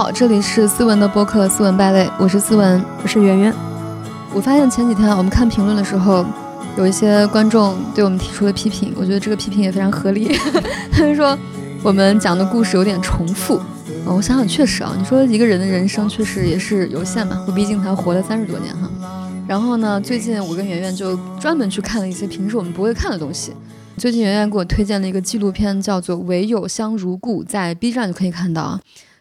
好，这里是思文的播客《思文败类》，我是思文，我是圆圆。我发现前几天我们看评论的时候，有一些观众对我们提出了批评，我觉得这个批评也非常合理。他们说我们讲的故事有点重复啊，我想想确实啊，你说一个人的人生确实也是有限嘛，我毕竟才活了三十多年哈。然后呢，最近我跟圆圆就专门去看了一些平时我们不会看的东西。最近圆圆给我推荐了一个纪录片，叫做《唯有香如故》，在 B 站就可以看到啊。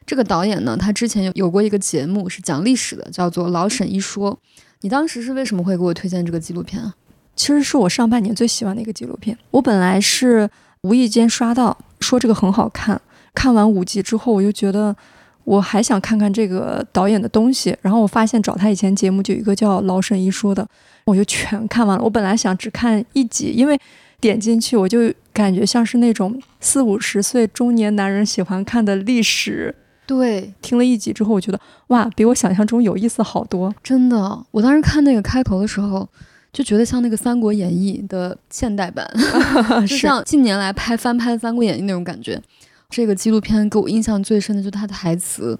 这个导演呢，他之前有有过一个节目是讲历史的，叫做《老沈一说》。你当时是为什么会给我推荐这个纪录片啊？其实是我上半年最喜欢的一个纪录片。我本来是无意间刷到，说这个很好看。看完五集之后，我就觉得我还想看看这个导演的东西。然后我发现找他以前节目就有一个叫《老沈一说》的，我就全看完了。我本来想只看一集，因为点进去我就感觉像是那种四五十岁中年男人喜欢看的历史。对，听了一集之后，我觉得哇，比我想象中有意思好多。真的，我当时看那个开头的时候，就觉得像那个《三国演义》的现代版，就像近年来拍翻拍《三国演义》那种感觉。这个纪录片给我印象最深的就是它的台词，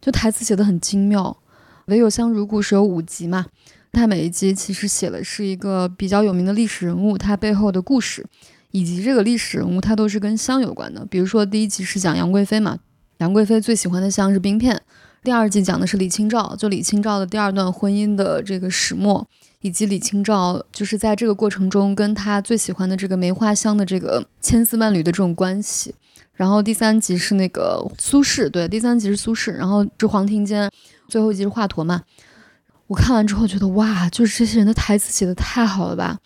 就台词写的很精妙。唯有香如故事有五集嘛，它每一集其实写的是一个比较有名的历史人物，他背后的故事，以及这个历史人物他都是跟香有关的。比如说第一集是讲杨贵妃嘛。杨贵妃最喜欢的香是冰片。第二季讲的是李清照，就李清照的第二段婚姻的这个始末，以及李清照就是在这个过程中跟她最喜欢的这个梅花香的这个千丝万缕的这种关系。然后第三集是那个苏轼，对，第三集是苏轼。然后是黄庭坚，最后一集是华佗嘛。我看完之后觉得哇，就是这些人的台词写的太好了吧？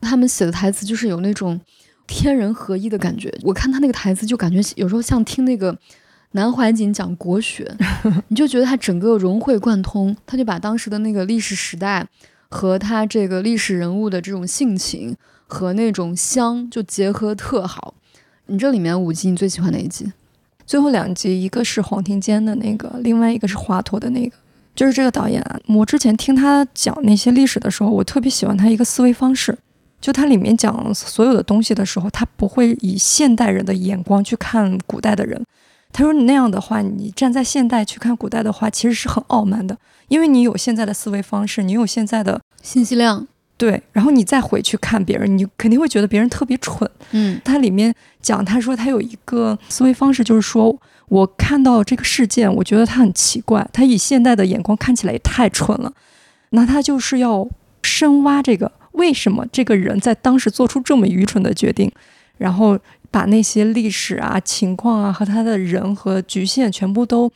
他们写的台词就是有那种天人合一的感觉。我看他那个台词就感觉有时候像听那个。南怀瑾讲国学，你就觉得他整个融会贯通，他就把当时的那个历史时代和他这个历史人物的这种性情和那种香就结合特好。你这里面五集你最喜欢哪一集？最后两集，一个是黄庭坚的那个，另外一个是华佗的那个。就是这个导演，我之前听他讲那些历史的时候，我特别喜欢他一个思维方式，就他里面讲所有的东西的时候，他不会以现代人的眼光去看古代的人。他说：“你那样的话，你站在现代去看古代的话，其实是很傲慢的，因为你有现在的思维方式，你有现在的信息量，对。然后你再回去看别人，你肯定会觉得别人特别蠢。嗯，他里面讲，他说他有一个思维方式，就是说我看到这个事件，我觉得他很奇怪，他以现代的眼光看起来也太蠢了。那他就是要深挖这个为什么这个人在当时做出这么愚蠢的决定，然后。”把那些历史啊、情况啊和他的人和局限全部都，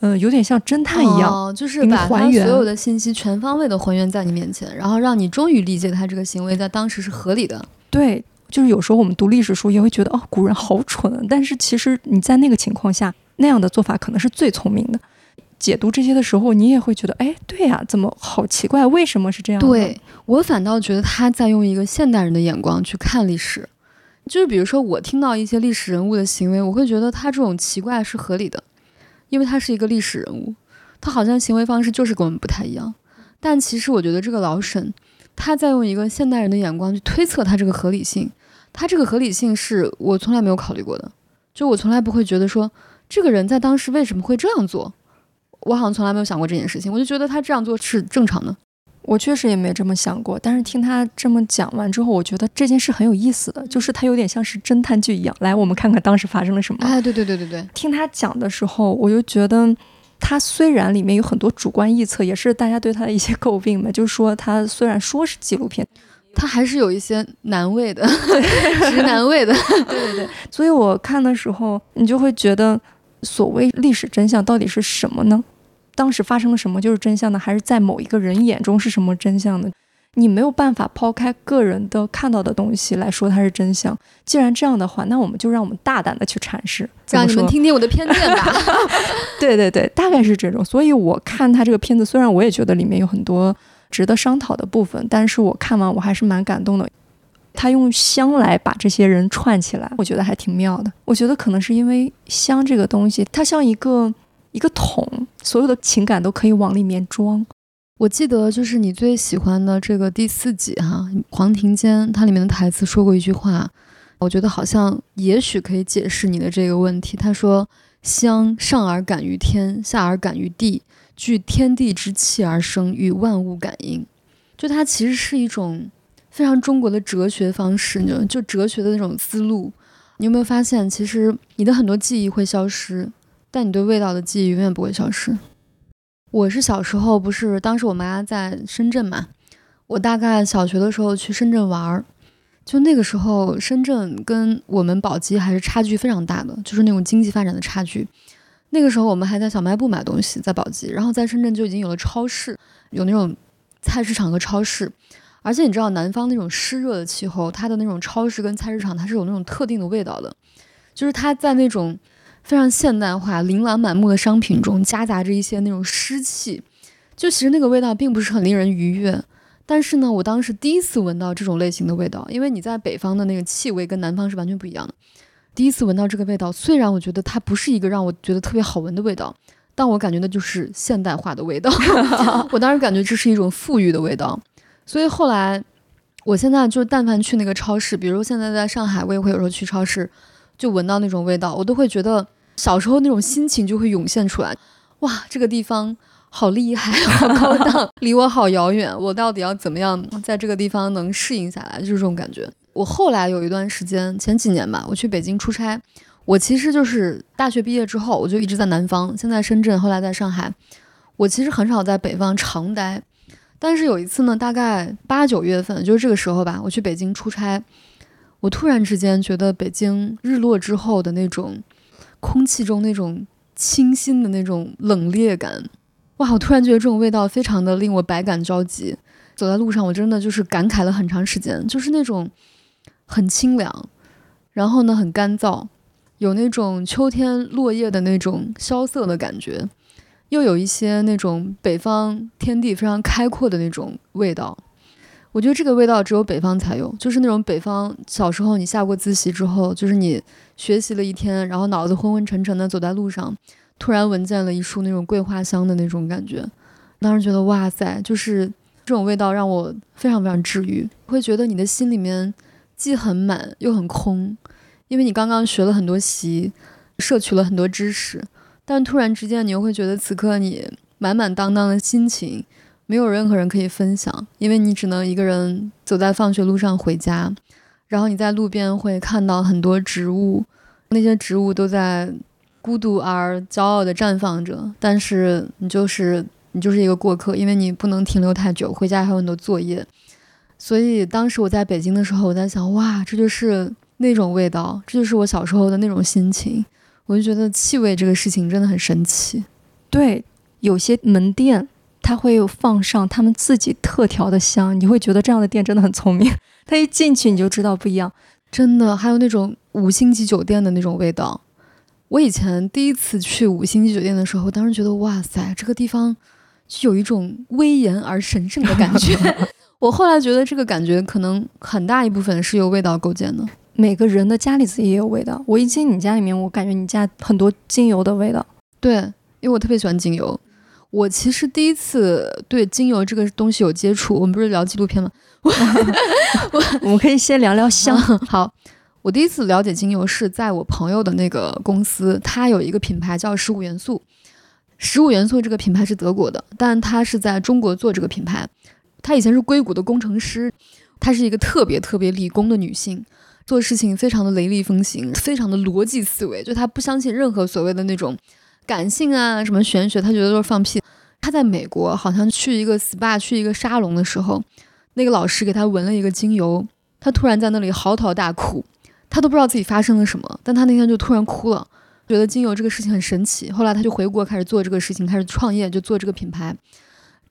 嗯，有点像侦探一样，就是把他所有的信息全方位的还原在你面前，然后让你终于理解他这个行为在当时是合理的。对，就是有时候我们读历史书也会觉得哦，古人好蠢，但是其实你在那个情况下那样的做法可能是最聪明的。解读这些的时候，你也会觉得，哎，对呀，怎么好奇怪？为什么是这样？对我反倒觉得他在用一个现代人的眼光去看历史。就是比如说，我听到一些历史人物的行为，我会觉得他这种奇怪是合理的，因为他是一个历史人物，他好像行为方式就是跟我们不太一样。但其实我觉得这个老沈，他在用一个现代人的眼光去推测他这个合理性，他这个合理性是我从来没有考虑过的。就我从来不会觉得说这个人在当时为什么会这样做，我好像从来没有想过这件事情，我就觉得他这样做是正常的。我确实也没这么想过，但是听他这么讲完之后，我觉得这件事很有意思的，就是他有点像是侦探剧一样。来，我们看看当时发生了什么。哎，对对对对对。听他讲的时候，我就觉得他虽然里面有很多主观臆测，也是大家对他的一些诟病嘛，就是说他虽然说是纪录片，他还是有一些难味的，直男味的。对对对。所以我看的时候，你就会觉得，所谓历史真相到底是什么呢？当时发生了什么就是真相呢？还是在某一个人眼中是什么真相呢？你没有办法抛开个人的看到的东西来说它是真相。既然这样的话，那我们就让我们大胆的去阐释，让你们听听我的偏见吧。对对对，大概是这种。所以我看他这个片子，虽然我也觉得里面有很多值得商讨的部分，但是我看完我还是蛮感动的。他用香来把这些人串起来，我觉得还挺妙的。我觉得可能是因为香这个东西，它像一个。一个桶，所有的情感都可以往里面装。我记得就是你最喜欢的这个第四集哈，黄庭坚他里面的台词说过一句话，我觉得好像也许可以解释你的这个问题。他说：“香上而感于天，下而感于地，聚天地之气而生，与万物感应。就它其实是一种非常中国的哲学方式，就就哲学的那种思路。你有没有发现，其实你的很多记忆会消失，但你对味道的记忆永远不会消失。我是小时候不是，当时我妈在深圳嘛，我大概小学的时候去深圳玩儿，就那个时候深圳跟我们宝鸡还是差距非常大的，就是那种经济发展的差距。那个时候我们还在小卖部买东西，在宝鸡，然后在深圳就已经有了超市，有那种菜市场和超市。而且你知道南方那种湿热的气候，它的那种超市跟菜市场它是有那种特定的味道的，就是它在那种。非常现代化、琳琅满目的商品中夹杂着一些那种湿气，就其实那个味道并不是很令人愉悦。但是呢，我当时第一次闻到这种类型的味道，因为你在北方的那个气味跟南方是完全不一样的。第一次闻到这个味道，虽然我觉得它不是一个让我觉得特别好闻的味道，但我感觉那就是现代化的味道。我当时感觉这是一种富裕的味道。所以后来，我现在就但凡去那个超市，比如现在在上海，我也会有时候去超市，就闻到那种味道，我都会觉得。小时候那种心情就会涌现出来，哇，这个地方好厉害，好高档，离我好遥远，我到底要怎么样在这个地方能适应下来？就是这种感觉。我后来有一段时间，前几年吧，我去北京出差，我其实就是大学毕业之后，我就一直在南方，先在深圳，后来在上海，我其实很少在北方常待。但是有一次呢，大概八九月份，就是这个时候吧，我去北京出差，我突然之间觉得北京日落之后的那种。空气中那种清新的那种冷冽感，哇！我突然觉得这种味道非常的令我百感交集。走在路上，我真的就是感慨了很长时间，就是那种很清凉，然后呢很干燥，有那种秋天落叶的那种萧瑟的感觉，又有一些那种北方天地非常开阔的那种味道。我觉得这个味道只有北方才有，就是那种北方小时候你下过自习之后，就是你学习了一天，然后脑子昏昏沉沉的走在路上，突然闻见了一束那种桂花香的那种感觉，当时觉得哇塞，就是这种味道让我非常非常治愈，会觉得你的心里面既很满又很空，因为你刚刚学了很多习，摄取了很多知识，但突然之间你又会觉得此刻你满满当当的心情。没有任何人可以分享，因为你只能一个人走在放学路上回家。然后你在路边会看到很多植物，那些植物都在孤独而骄傲地绽放着。但是你就是你就是一个过客，因为你不能停留太久，回家还有很多作业。所以当时我在北京的时候，我在想，哇，这就是那种味道，这就是我小时候的那种心情。我就觉得气味这个事情真的很神奇。对，有些门店。他会放上他们自己特调的香，你会觉得这样的店真的很聪明。他一进去你就知道不一样，真的。还有那种五星级酒店的那种味道。我以前第一次去五星级酒店的时候，当时觉得哇塞，这个地方就有一种威严而神圣的感觉。我后来觉得这个感觉可能很大一部分是由味道构建的。每个人的家里自己也有味道。我一进你家里面，我感觉你家很多精油的味道。对，因为我特别喜欢精油。我其实第一次对精油这个东西有接触，我们不是聊纪录片吗？我我们可以先聊聊香。好，我第一次了解精油是在我朋友的那个公司，他有一个品牌叫十五元素。十五元素这个品牌是德国的，但他是在中国做这个品牌。他以前是硅谷的工程师，她是一个特别特别理工的女性，做事情非常的雷厉风行，非常的逻辑思维，就她不相信任何所谓的那种。感性啊，什么玄学，他觉得都是放屁。他在美国好像去一个 SPA，去一个沙龙的时候，那个老师给他闻了一个精油，他突然在那里嚎啕大哭，他都不知道自己发生了什么，但他那天就突然哭了，觉得精油这个事情很神奇。后来他就回国开始做这个事情，开始创业，就做这个品牌。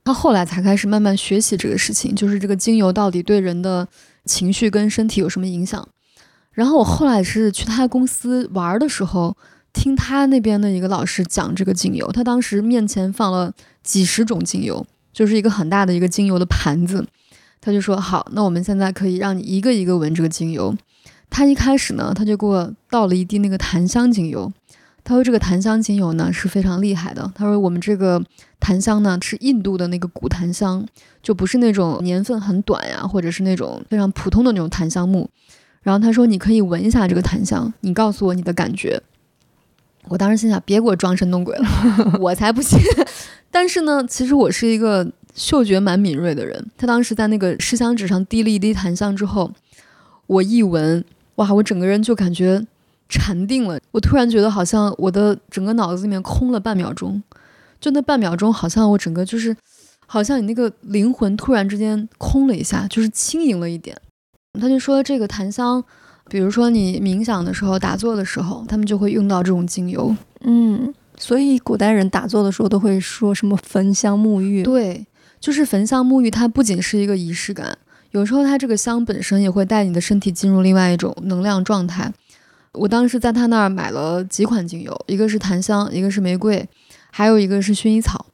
他后来才开始慢慢学习这个事情，就是这个精油到底对人的情绪跟身体有什么影响。然后我后来是去他公司玩的时候。听他那边的一个老师讲这个精油，他当时面前放了几十种精油，就是一个很大的一个精油的盘子。他就说：“好，那我们现在可以让你一个一个闻这个精油。”他一开始呢，他就给我倒了一滴那个檀香精油。他说：“这个檀香精油呢是非常厉害的。”他说：“我们这个檀香呢是印度的那个古檀香，就不是那种年份很短呀，或者是那种非常普通的那种檀香木。”然后他说：“你可以闻一下这个檀香，你告诉我你的感觉。”我当时心想，别给我装神弄鬼了，我才不信。但是呢，其实我是一个嗅觉蛮敏锐的人。他当时在那个试香纸上滴了一滴檀香之后，我一闻，哇，我整个人就感觉禅定了。我突然觉得好像我的整个脑子里面空了半秒钟，就那半秒钟，好像我整个就是，好像你那个灵魂突然之间空了一下，就是轻盈了一点。他就说这个檀香。比如说你冥想的时候、打坐的时候，他们就会用到这种精油。嗯，所以古代人打坐的时候都会说什么焚香沐浴。对，就是焚香沐浴，它不仅是一个仪式感，有时候它这个香本身也会带你的身体进入另外一种能量状态。我当时在他那儿买了几款精油，一个是檀香，一个是玫瑰，还有一个是薰衣草。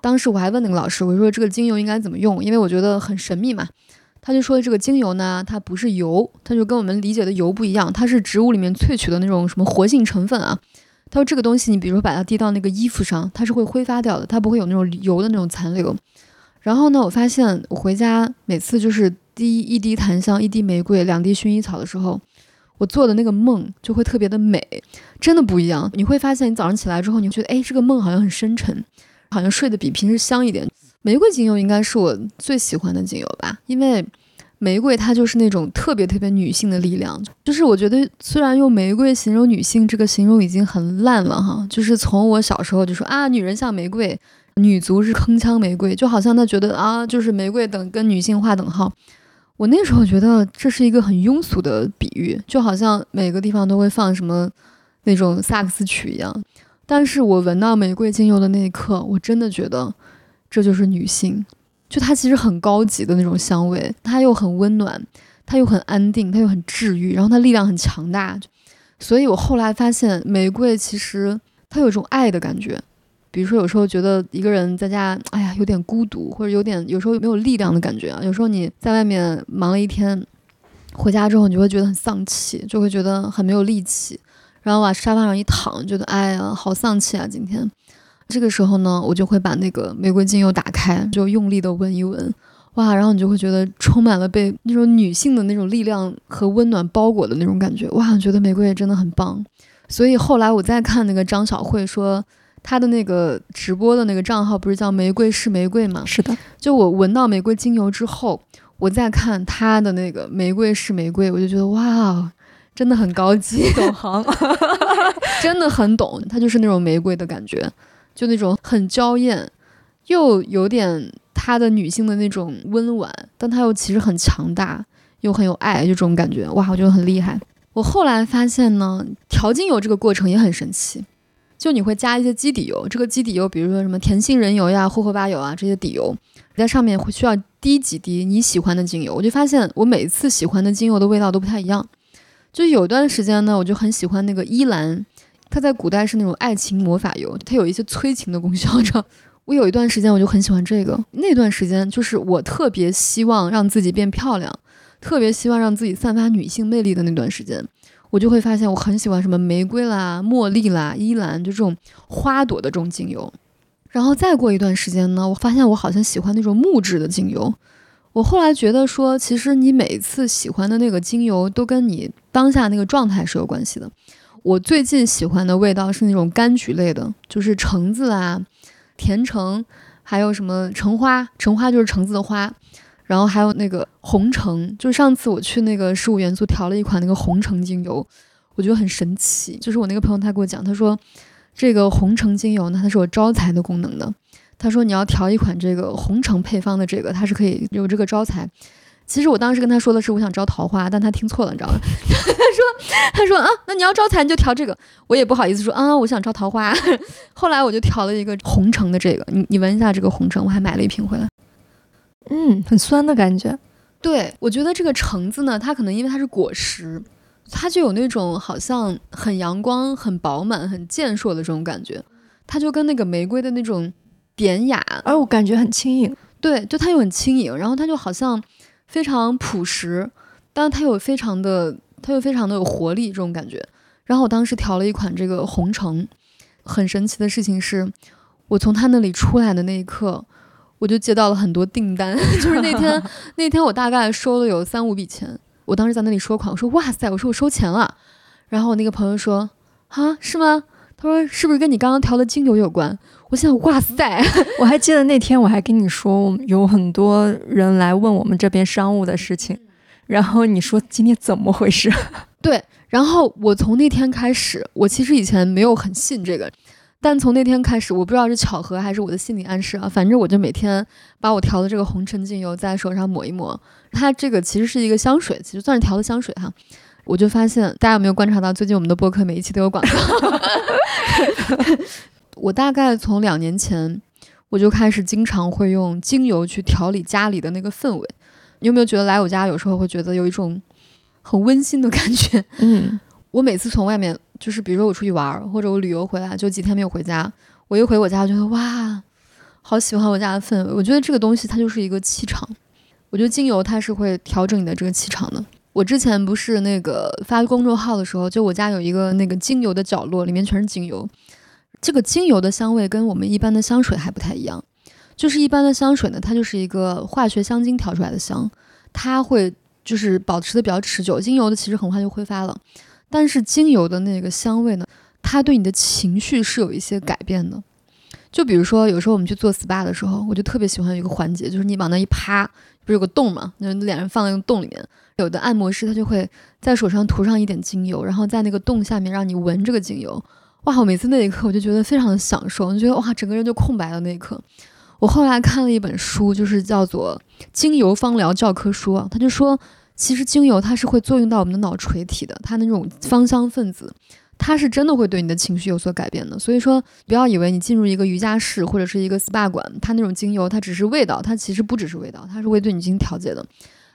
当时我还问那个老师，我说这个精油应该怎么用？因为我觉得很神秘嘛。他就说这个精油呢，它不是油，它就跟我们理解的油不一样，它是植物里面萃取的那种什么活性成分啊。他说这个东西，你比如说把它滴到那个衣服上，它是会挥发掉的，它不会有那种油的那种残留。然后呢，我发现我回家每次就是滴一滴檀香，一滴玫瑰，两滴薰衣草的时候，我做的那个梦就会特别的美，真的不一样。你会发现你早上起来之后，你会觉得哎，这个梦好像很深沉，好像睡得比平时香一点。玫瑰精油应该是我最喜欢的精油吧，因为玫瑰它就是那种特别特别女性的力量。就是我觉得虽然用玫瑰形容女性这个形容已经很烂了哈，就是从我小时候就说啊，女人像玫瑰，女足是铿锵玫瑰，就好像他觉得啊，就是玫瑰等跟女性划等号。我那时候觉得这是一个很庸俗的比喻，就好像每个地方都会放什么那种萨克斯曲一样。但是我闻到玫瑰精油的那一刻，我真的觉得。这就是女性，就它其实很高级的那种香味，它又很温暖，它又很安定，它又很治愈，然后它力量很强大。所以我后来发现，玫瑰其实它有一种爱的感觉。比如说，有时候觉得一个人在家，哎呀，有点孤独，或者有点有时候没有力量的感觉啊。有时候你在外面忙了一天，回家之后你就会觉得很丧气，就会觉得很没有力气，然后往沙发上一躺，觉得哎呀，好丧气啊，今天。这个时候呢，我就会把那个玫瑰精油打开，就用力的闻一闻，哇，然后你就会觉得充满了被那种女性的那种力量和温暖包裹的那种感觉，哇，觉得玫瑰真的很棒。所以后来我再看那个张小慧说她的那个直播的那个账号不是叫玫瑰是玫瑰吗？是的，就我闻到玫瑰精油之后，我再看她的那个玫瑰是玫瑰，我就觉得哇，真的很高级，懂行，真的很懂，它就是那种玫瑰的感觉。就那种很娇艳，又有点她的女性的那种温婉，但她又其实很强大，又很有爱，就这种感觉，哇，我觉得很厉害。我后来发现呢，调精油这个过程也很神奇，就你会加一些基底油，这个基底油，比如说什么甜杏仁油呀、霍荷巴油啊这些底油，在上面会需要滴几滴你喜欢的精油。我就发现我每次喜欢的精油的味道都不太一样。就有段时间呢，我就很喜欢那个依兰。它在古代是那种爱情魔法油，它有一些催情的功效。知道，我有一段时间我就很喜欢这个。那段时间就是我特别希望让自己变漂亮，特别希望让自己散发女性魅力的那段时间，我就会发现我很喜欢什么玫瑰啦、茉莉啦、依兰，就这种花朵的这种精油。然后再过一段时间呢，我发现我好像喜欢那种木质的精油。我后来觉得说，其实你每次喜欢的那个精油都跟你当下那个状态是有关系的。我最近喜欢的味道是那种柑橘类的，就是橙子啊、甜橙，还有什么橙花，橙花就是橙子的花，然后还有那个红橙，就上次我去那个十五元素调了一款那个红橙精油，我觉得很神奇。就是我那个朋友他给我讲，他说这个红橙精油呢，它是有招财的功能的。他说你要调一款这个红橙配方的这个，它是可以有这个招财。其实我当时跟他说的是我想招桃花，但他听错了，你知道吗？他说他说啊，那你要招财你就调这个，我也不好意思说啊，我想招桃花。后来我就调了一个红橙的这个，你你闻一下这个红橙，我还买了一瓶回来。嗯，很酸的感觉。对，我觉得这个橙子呢，它可能因为它是果实，它就有那种好像很阳光、很饱满、很健硕的这种感觉，它就跟那个玫瑰的那种典雅，而我感觉很轻盈。对，就它又很轻盈，然后它就好像。非常朴实，但是它又非常的，它又非常的有活力这种感觉。然后我当时调了一款这个红橙，很神奇的事情是，我从他那里出来的那一刻，我就接到了很多订单。就是那天，那天我大概收了有三五笔钱。我当时在那里收款，我说哇塞，我说我收钱了。然后我那个朋友说啊，是吗？他说是不是跟你刚刚调的精油有关？我想，哇塞！我还记得那天我还跟你说，有很多人来问我们这边商务的事情，然后你说今天怎么回事？对，然后我从那天开始，我其实以前没有很信这个。但从那天开始，我不知道是巧合还是我的心理暗示啊，反正我就每天把我调的这个红尘精油在手上抹一抹。它这个其实是一个香水，其实算是调的香水哈。我就发现，大家有没有观察到，最近我们的播客每一期都有广告？我大概从两年前，我就开始经常会用精油去调理家里的那个氛围。你有没有觉得来我家有时候会觉得有一种很温馨的感觉？嗯，我每次从外面。就是比如说我出去玩儿，或者我旅游回来，就几天没有回家，我一回我家，觉得哇，好喜欢我家的氛围。我觉得这个东西它就是一个气场，我觉得精油它是会调整你的这个气场的。我之前不是那个发公众号的时候，就我家有一个那个精油的角落，里面全是精油。这个精油的香味跟我们一般的香水还不太一样，就是一般的香水呢，它就是一个化学香精调出来的香，它会就是保持的比较持久。精油的其实很快就挥发了。但是精油的那个香味呢，它对你的情绪是有一些改变的。就比如说，有时候我们去做 SPA 的时候，我就特别喜欢有一个环节，就是你往那一趴，不是有个洞嘛？那脸上放在那个洞里面，有的按摩师他就会在手上涂上一点精油，然后在那个洞下面让你闻这个精油。哇，我每次那一刻我就觉得非常的享受，就觉得哇，整个人就空白了那一刻。我后来看了一本书，就是叫做《精油芳疗教科书》，他就说。其实精油它是会作用到我们的脑垂体的，它那种芳香分子，它是真的会对你的情绪有所改变的。所以说，不要以为你进入一个瑜伽室或者是一个 SPA 馆，它那种精油它只是味道，它其实不只是味道，它是会对你进行调节的。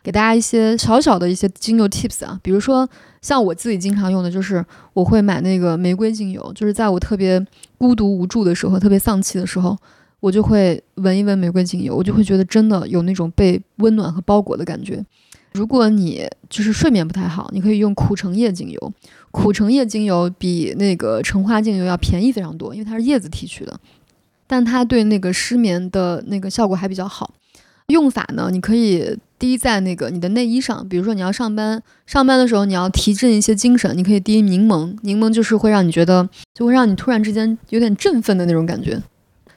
给大家一些小小的一些精油 tips 啊，比如说像我自己经常用的就是我会买那个玫瑰精油，就是在我特别孤独无助的时候，特别丧气的时候，我就会闻一闻玫瑰精油，我就会觉得真的有那种被温暖和包裹的感觉。如果你就是睡眠不太好，你可以用苦橙叶精油。苦橙叶精油比那个橙花精油要便宜非常多，因为它是叶子提取的，但它对那个失眠的那个效果还比较好。用法呢，你可以滴在那个你的内衣上，比如说你要上班，上班的时候你要提振一些精神，你可以滴柠檬。柠檬就是会让你觉得，就会让你突然之间有点振奋的那种感觉，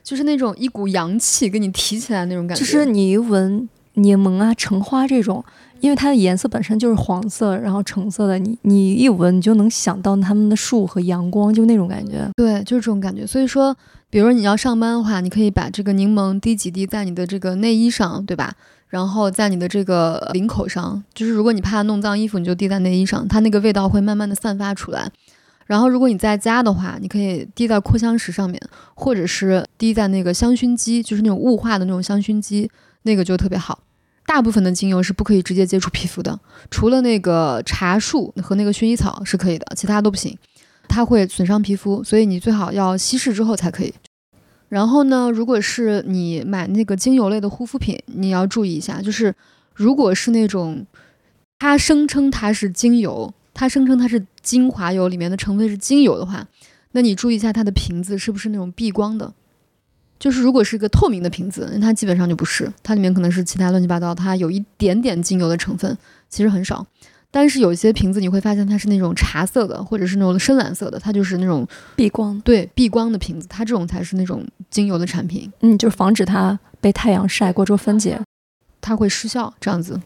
就是那种一股阳气给你提起来那种感觉。就是你一闻柠檬啊、橙花这种。因为它的颜色本身就是黄色，然后橙色的，你你一闻你就能想到它们的树和阳光，就那种感觉。对，就是这种感觉。所以说，比如说你要上班的话，你可以把这个柠檬滴几滴在你的这个内衣上，对吧？然后在你的这个领口上，就是如果你怕弄脏衣服，你就滴在内衣上，它那个味道会慢慢的散发出来。然后如果你在家的话，你可以滴在扩香石上面，或者是滴在那个香薰机，就是那种雾化的那种香薰机，那个就特别好。大部分的精油是不可以直接接触皮肤的，除了那个茶树和那个薰衣草是可以的，其他都不行，它会损伤皮肤，所以你最好要稀释之后才可以。然后呢，如果是你买那个精油类的护肤品，你要注意一下，就是如果是那种它声称它是精油，它声称它是精华油，里面的成分是精油的话，那你注意一下它的瓶子是不是那种避光的。就是如果是一个透明的瓶子，那它基本上就不是，它里面可能是其他乱七八糟，它有一点点精油的成分，其实很少。但是有些瓶子你会发现它是那种茶色的，或者是那种深蓝色的，它就是那种避光，对，避光的瓶子，它这种才是那种精油的产品。嗯，就是防止它被太阳晒过之后分解，它会失效这样子。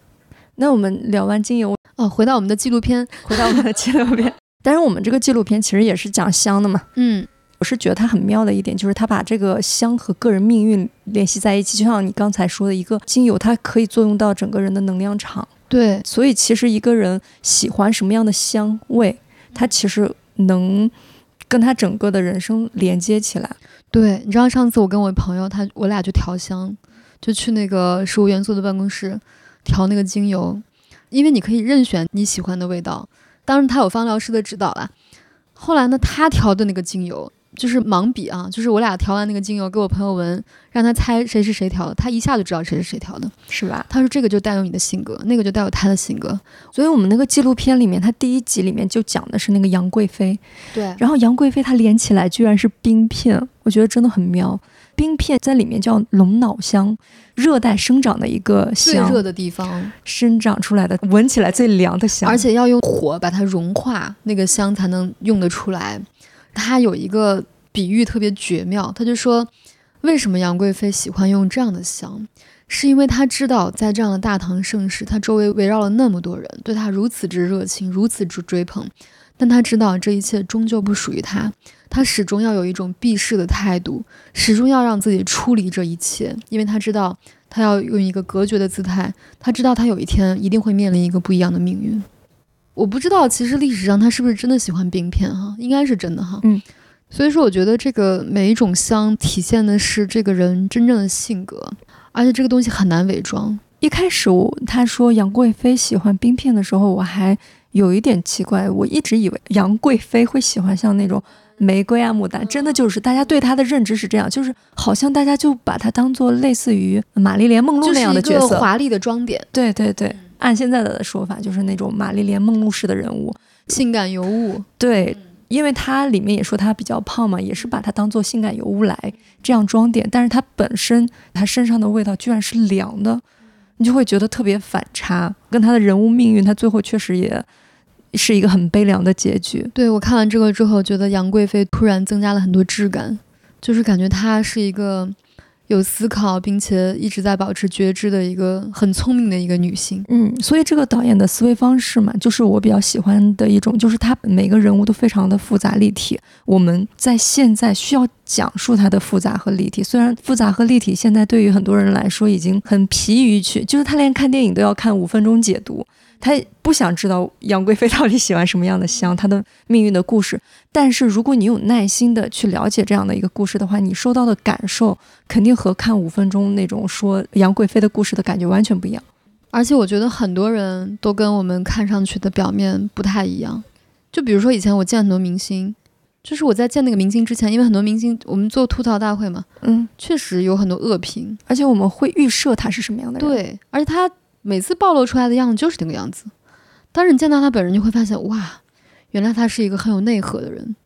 那我们聊完精油，哦，回到我们的纪录片，回到我们的纪录片。但是我们这个纪录片其实也是讲香的嘛，嗯。我是觉得它很妙的一点，就是它把这个香和个人命运联系在一起，就像你刚才说的一个精油，它可以作用到整个人的能量场。对，所以其实一个人喜欢什么样的香味，他其实能跟他整个的人生连接起来。对，你知道上次我跟我朋友，他我俩就调香，就去那个十五元素的办公室调那个精油，因为你可以任选你喜欢的味道，当然他有芳疗师的指导啦。后来呢，他调的那个精油。就是盲比啊，就是我俩调完那个精油给我朋友闻，让他猜谁是谁调的，他一下就知道谁是谁调的，是吧？他说这个就带有你的性格，那个就带有他的性格。所以我们那个纪录片里面，他第一集里面就讲的是那个杨贵妃，对。然后杨贵妃她连起来居然是冰片，我觉得真的很妙。冰片在里面叫龙脑香，热带生长的一个香最热的地方生长出来的，闻起来最凉的香，而且要用火把它融化，那个香才能用得出来。他有一个比喻特别绝妙，他就说，为什么杨贵妃喜欢用这样的香？是因为他知道，在这样的大唐盛世，他周围围绕了那么多人，对他如此之热情，如此之追捧，但他知道这一切终究不属于他，他始终要有一种避世的态度，始终要让自己出离这一切，因为他知道，他要用一个隔绝的姿态，他知道他有一天一定会面临一个不一样的命运。我不知道，其实历史上他是不是真的喜欢冰片哈？应该是真的哈。嗯，所以说我觉得这个每一种香体现的是这个人真正的性格。而且这个东西很难伪装。一开始我他说杨贵妃喜欢冰片的时候，我还有一点奇怪。我一直以为杨贵妃会喜欢像那种玫瑰啊、牡丹，真的就是大家对她的认知是这样，就是好像大家就把她当做类似于玛丽莲梦露那样的角色，华丽的装点。对对对，按现在的说法，就是那种玛丽莲梦露式的人物，性感尤物。对。因为它里面也说她比较胖嘛，也是把她当做性感尤物来这样装点，但是她本身她身上的味道居然是凉的，你就会觉得特别反差，跟她的人物命运，她最后确实也是一个很悲凉的结局。对我看完这个之后，觉得杨贵妃突然增加了很多质感，就是感觉她是一个。有思考，并且一直在保持觉知的一个很聪明的一个女性。嗯，所以这个导演的思维方式嘛，就是我比较喜欢的一种，就是他每个人物都非常的复杂立体。我们在现在需要讲述它的复杂和立体，虽然复杂和立体现在对于很多人来说已经很疲于去，就是他连看电影都要看五分钟解读。他不想知道杨贵妃到底喜欢什么样的香，她的命运的故事。但是如果你有耐心的去了解这样的一个故事的话，你收到的感受肯定和看五分钟那种说杨贵妃的故事的感觉完全不一样。而且我觉得很多人都跟我们看上去的表面不太一样。就比如说以前我见很多明星，就是我在见那个明星之前，因为很多明星我们做吐槽大会嘛，嗯，确实有很多恶评，而且我们会预设他是什么样的人。对，而且他。每次暴露出来的样子就是那个样子，但是你见到他本人，就会发现哇，原来他是一个很有内核的人。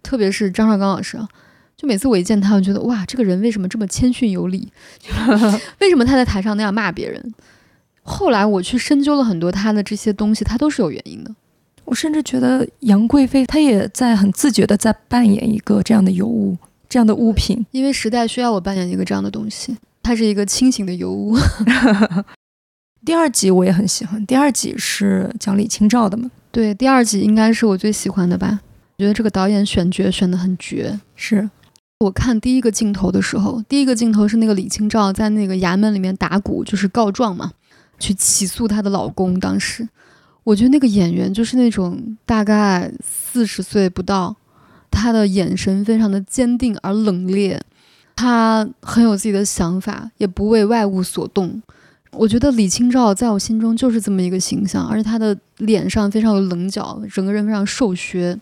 特别是张绍刚老师啊，就每次我一见他，我觉得哇，这个人为什么这么谦逊有礼？为什么他在台上那样骂别人？后来我去深究了很多他的这些东西，他都是有原因的。我甚至觉得杨贵妃她也在很自觉的在扮演一个这样的尤物，这样的物品，因为时代需要我扮演一个这样的东西。他是一个清醒的尤物。第二集我也很喜欢，第二集是讲李清照的嘛？对，第二集应该是我最喜欢的吧？我觉得这个导演选角选的很绝。是我看第一个镜头的时候，第一个镜头是那个李清照在那个衙门里面打鼓，就是告状嘛，去起诉她的老公。当时我觉得那个演员就是那种大概四十岁不到，他的眼神非常的坚定而冷冽，他很有自己的想法，也不为外物所动。我觉得李清照在我心中就是这么一个形象，而且她的脸上非常有棱角，整个人非常瘦削，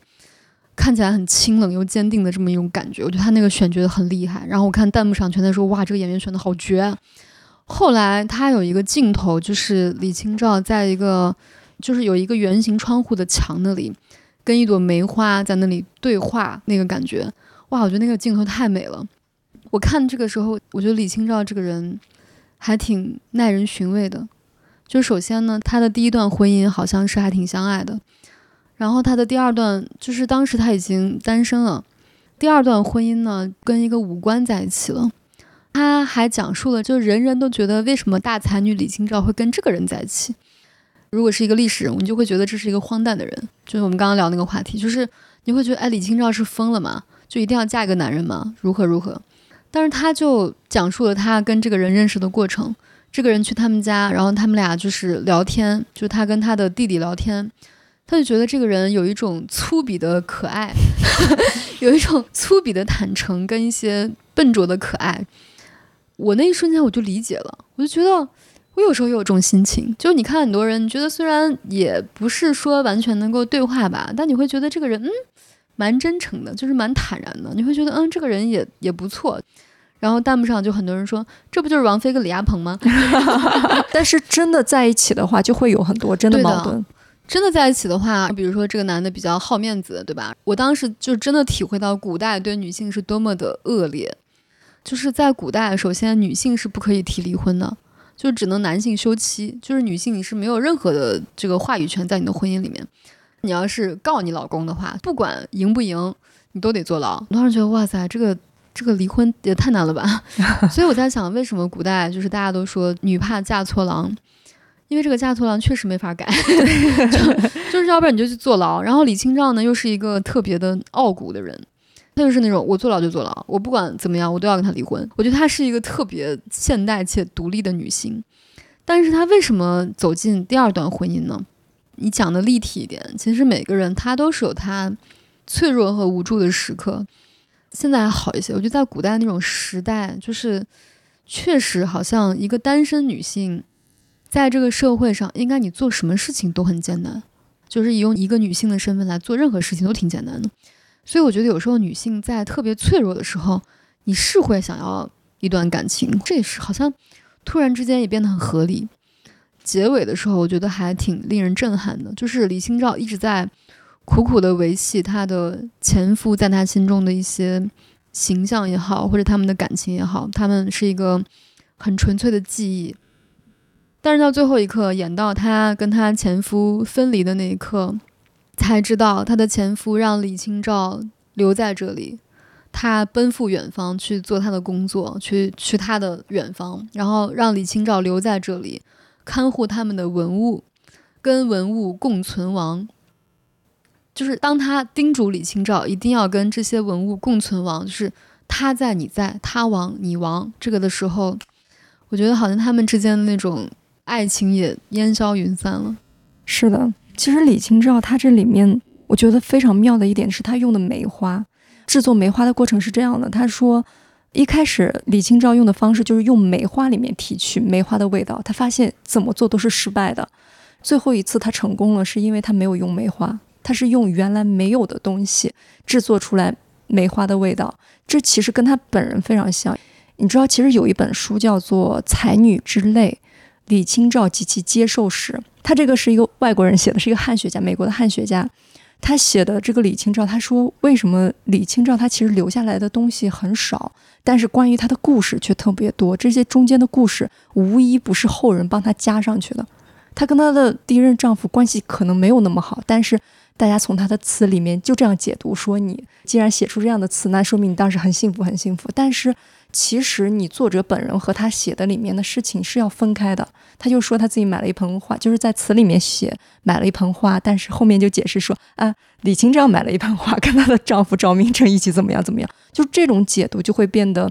看起来很清冷又坚定的这么一种感觉。我觉得她那个选角很厉害。然后我看弹幕上全在说：“哇，这个演员选的好绝。”后来他有一个镜头，就是李清照在一个就是有一个圆形窗户的墙那里，跟一朵梅花在那里对话，那个感觉，哇，我觉得那个镜头太美了。我看这个时候，我觉得李清照这个人。还挺耐人寻味的，就首先呢，他的第一段婚姻好像是还挺相爱的，然后他的第二段就是当时他已经单身了，第二段婚姻呢跟一个武官在一起了，他还讲述了，就人人都觉得为什么大才女李清照会跟这个人在一起，如果是一个历史人物，你就会觉得这是一个荒诞的人，就是我们刚刚聊那个话题，就是你会觉得哎，李清照是疯了吗？就一定要嫁一个男人吗？如何如何？但是他就讲述了他跟这个人认识的过程。这个人去他们家，然后他们俩就是聊天，就他跟他的弟弟聊天，他就觉得这个人有一种粗鄙的可爱，有一种粗鄙的坦诚跟一些笨拙的可爱。我那一瞬间我就理解了，我就觉得我有时候也有这种心情，就是你看很多人，你觉得虽然也不是说完全能够对话吧，但你会觉得这个人嗯。蛮真诚的，就是蛮坦然的，你会觉得，嗯，这个人也也不错。然后弹幕上就很多人说，这不就是王菲跟李亚鹏吗？但是真的在一起的话，就会有很多真的矛盾。真的在一起的话，比如说这个男的比较好面子，对吧？我当时就真的体会到古代对女性是多么的恶劣。就是在古代，首先女性是不可以提离婚的，就只能男性休妻，就是女性你是没有任何的这个话语权在你的婚姻里面。你要是告你老公的话，不管赢不赢，你都得坐牢。我当时觉得，哇塞，这个这个离婚也太难了吧！所以我在想，为什么古代就是大家都说女怕嫁错郎？因为这个嫁错郎确实没法改，就就是要不然你就去坐牢。然后李清照呢，又是一个特别的傲骨的人，他就是那种我坐牢就坐牢，我不管怎么样，我都要跟他离婚。我觉得她是一个特别现代且独立的女性，但是她为什么走进第二段婚姻呢？你讲的立体一点，其实每个人他都是有他脆弱和无助的时刻。现在还好一些，我觉得在古代那种时代，就是确实好像一个单身女性。在这个社会上，应该你做什么事情都很艰难，就是以用一个女性的身份来做任何事情都挺简单的。所以我觉得有时候女性在特别脆弱的时候，你是会想要一段感情，这也是好像突然之间也变得很合理。结尾的时候，我觉得还挺令人震撼的，就是李清照一直在苦苦的维系她的前夫在她心中的一些形象也好，或者他们的感情也好，他们是一个很纯粹的记忆。但是到最后一刻，演到她跟她前夫分离的那一刻，才知道她的前夫让李清照留在这里，他奔赴远方去做他的工作，去去他的远方，然后让李清照留在这里，看护他们的文物，跟文物共存亡。就是当他叮嘱李清照一定要跟这些文物共存亡，就是他在你在，他亡你亡这个的时候，我觉得好像他们之间的那种。爱情也烟消云散了。是的，其实李清照她这里面，我觉得非常妙的一点是，她用的梅花制作梅花的过程是这样的。她说，一开始李清照用的方式就是用梅花里面提取梅花的味道，她发现怎么做都是失败的。最后一次她成功了，是因为她没有用梅花，她是用原来没有的东西制作出来梅花的味道。这其实跟她本人非常像。你知道，其实有一本书叫做《才女之泪》。李清照及其接受史，他这个是一个外国人写的，是一个汉学家，美国的汉学家，他写的这个李清照，他说为什么李清照他其实留下来的东西很少，但是关于他的故事却特别多，这些中间的故事无一不是后人帮他加上去的。她跟她的第一任丈夫关系可能没有那么好，但是大家从她的词里面就这样解读说，你既然写出这样的词，那说明你当时很幸福，很幸福。但是。其实你作者本人和他写的里面的事情是要分开的。他就说他自己买了一盆花，就是在词里面写买了一盆花，但是后面就解释说啊，李清照买了一盆花，跟她的丈夫赵明诚一起怎么样怎么样，就这种解读就会变得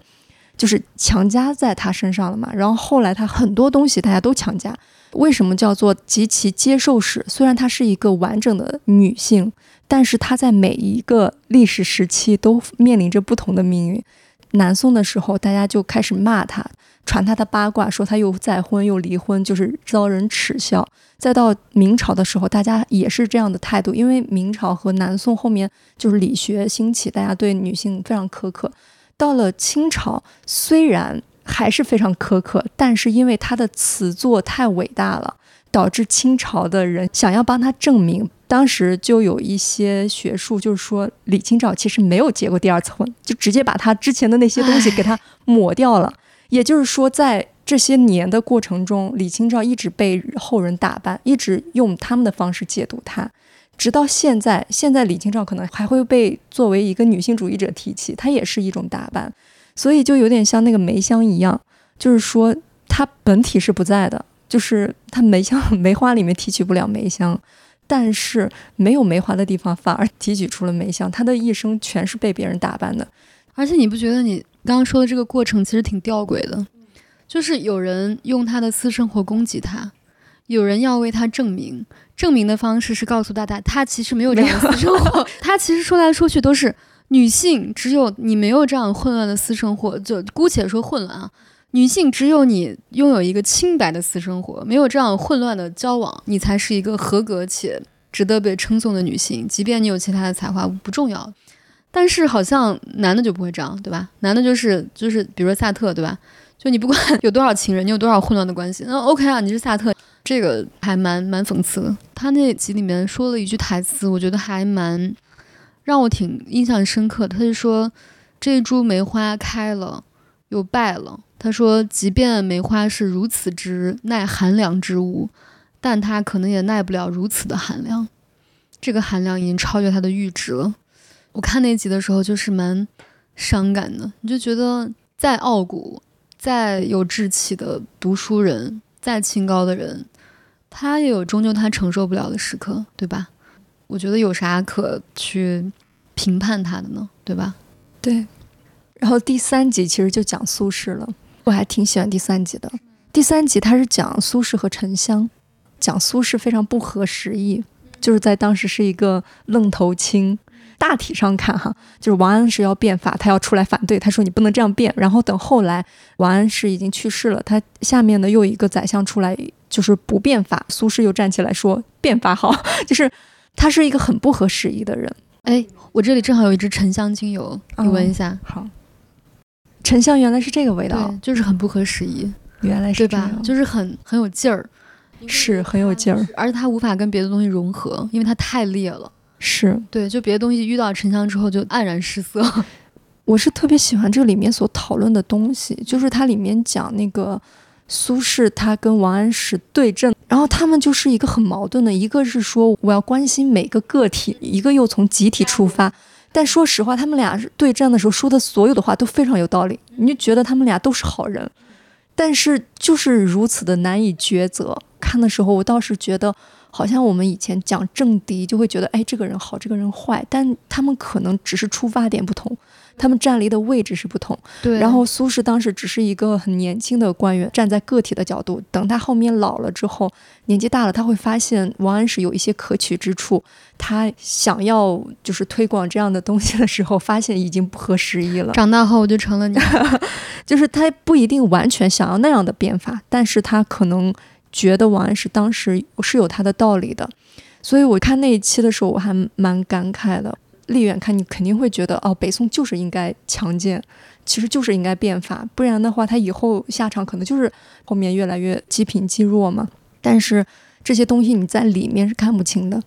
就是强加在他身上了嘛。然后后来他很多东西大家都强加，为什么叫做极其接受史？虽然她是一个完整的女性，但是她在每一个历史时期都面临着不同的命运。南宋的时候，大家就开始骂他，传他的八卦，说他又再婚又离婚，就是遭人耻笑。再到明朝的时候，大家也是这样的态度，因为明朝和南宋后面就是理学兴起，大家对女性非常苛刻。到了清朝，虽然还是非常苛刻，但是因为他的词作太伟大了。导致清朝的人想要帮他证明，当时就有一些学术，就是说李清照其实没有结过第二次婚，就直接把他之前的那些东西给他抹掉了。也就是说，在这些年的过程中，李清照一直被后人打扮，一直用他们的方式解读她，直到现在。现在李清照可能还会被作为一个女性主义者提起，她也是一种打扮，所以就有点像那个梅香一样，就是说她本体是不在的。就是它梅香梅花里面提取不了梅香，但是没有梅花的地方反而提取出了梅香。他的一生全是被别人打扮的，而且你不觉得你刚刚说的这个过程其实挺吊诡的？就是有人用他的私生活攻击他，有人要为他证明，证明的方式是告诉大家他其实没有这样的私生活。他其实说来说去都是女性，只有你没有这样混乱的私生活，就姑且说混乱啊。女性只有你拥有一个清白的私生活，没有这样混乱的交往，你才是一个合格且值得被称颂的女性。即便你有其他的才华，不重要。但是好像男的就不会这样，对吧？男的就是就是，比如说萨特，对吧？就你不管 有多少情人，你有多少混乱的关系，那 OK 啊，你是萨特，这个还蛮蛮讽刺的。他那集里面说了一句台词，我觉得还蛮让我挺印象深刻的。他就说：“这株梅花开了，又败了。”他说：“即便梅花是如此之耐寒凉之物，但它可能也耐不了如此的寒凉。”这个寒凉已经超越它的阈值了。我看那集的时候就是蛮伤感的，你就觉得再傲骨、再有志气的读书人、再清高的人，他也有终究他承受不了的时刻，对吧？我觉得有啥可去评判他的呢？对吧？对。然后第三集其实就讲苏轼了，我还挺喜欢第三集的。第三集他是讲苏轼和沉香，讲苏轼非常不合时宜，就是在当时是一个愣头青。大体上看哈，就是王安石要变法，他要出来反对，他说你不能这样变。然后等后来王安石已经去世了，他下面呢又一个宰相出来，就是不变法，苏轼又站起来说变法好，就是他是一个很不合时宜的人。哎，我这里正好有一支沉香精油，你闻一下。好，沉香原来是这个味道，就是很不合时宜，原来是对吧？就是很很有劲儿，是很有劲儿，而且它无法跟别的东西融合，因为它太烈了。是对，就别的东西遇到沉香之后就黯然失色。我是特别喜欢这里面所讨论的东西，就是它里面讲那个苏轼他跟王安石对阵，然后他们就是一个很矛盾的，一个是说我要关心每个个体，一个又从集体出发。但说实话，他们俩对战的时候说的所有的话都非常有道理，你就觉得他们俩都是好人，但是就是如此的难以抉择。看的时候，我倒是觉得。好像我们以前讲政敌，就会觉得，哎，这个人好，这个人坏，但他们可能只是出发点不同，他们站立的位置是不同。对。然后苏轼当时只是一个很年轻的官员，站在个体的角度，等他后面老了之后，年纪大了，他会发现王安石有一些可取之处，他想要就是推广这样的东西的时候，发现已经不合时宜了。长大后我就成了你，就是他不一定完全想要那样的变法，但是他可能。觉得王安石当时是有他的道理的，所以我看那一期的时候，我还蛮感慨的。立远看你肯定会觉得，哦，北宋就是应该强健，其实就是应该变法，不然的话，他以后下场可能就是后面越来越积贫积弱嘛。但是这些东西你在里面是看不清的，